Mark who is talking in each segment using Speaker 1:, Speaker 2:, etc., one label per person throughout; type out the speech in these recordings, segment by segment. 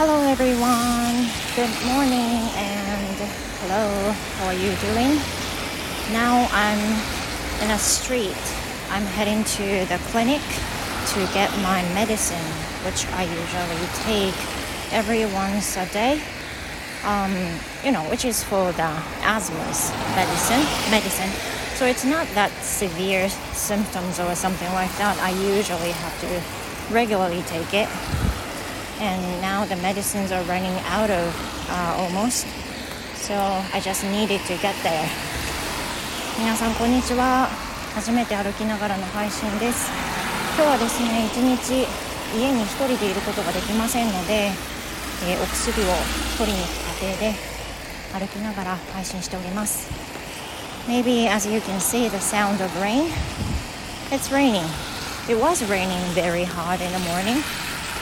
Speaker 1: everyone. Good morning and hello. How are you doing? Now I'm in a street. I'm heading to the clinic to get my medicine, which I usually take every once a day. Um, you know, which is for the asthma's medicine. Medicine. So it's not that severe symptoms or something like that. I usually have to regularly take it And now the medicines are running out of uh, almost. So I just needed to get there. 皆さんこんにちは初めて歩きながらの配信です今日はですね一日家に一人でいることができませんので、えー、お薬を取りに行く過程で歩きながら配信しております Maybe as you can see the sound of rain It's raining It was raining very hard in the morning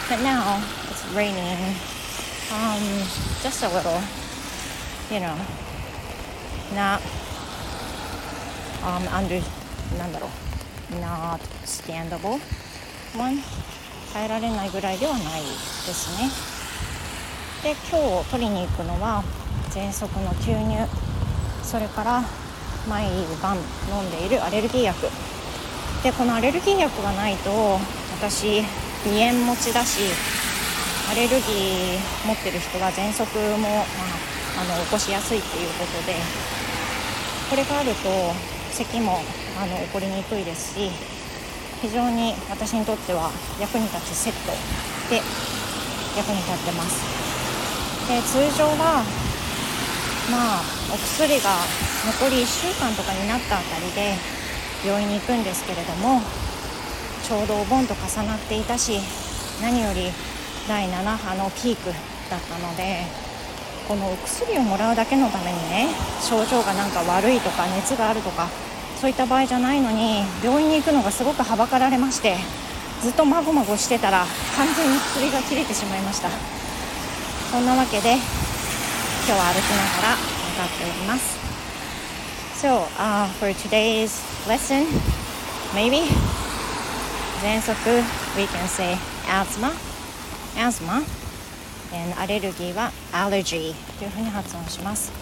Speaker 1: but now it's raining. Um, just a little you know not um, under なんだろう not standable one. 耐えられないぐらいではないですね。で今日取りに行くのは喘息の吸入。それから毎晩飲んでいるアレルギー薬。でこのアレルギー薬がないと私鼻炎持ちだしアレルギー持ってる人が喘息も、まあ、あの起こしやすいっていうことでこれがあると咳もあの起こりにくいですし非常に私にとっては役に立つセットで役に立ってます。で通常はまあお薬が残り1週間とかになったあたりで病院に行くんですけれどもちょうどお盆と重なっていたし何より第7波のピークだったのでこのお薬をもらうだけのためにね症状がなんか悪いとか熱があるとかそういった場合じゃないのに病院に行くのがすごくはばかられましてずっとまごまごしてたら完全に薬が切れてしまいました。そんなわけで今日は歩きながら向かっております。So、uh, for today's lesson maybe 喘息 we can say asthma. Asthma and アレルギーは allergy というふうに発音します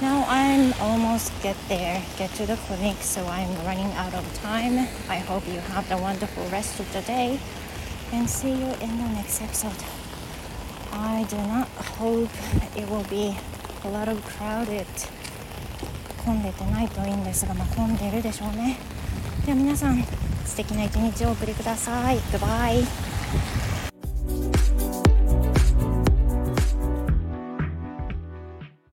Speaker 1: Now I'm almost get there, get to the clinic, so I'm running out of time. I hope you have a wonderful rest of the day and see you in the next episode. I do not hope it will be a lot of crowded 混んでてないといいんですが、まあ、混んでるでしょうね。では皆さん素敵な一日をお送りください。Goodbye.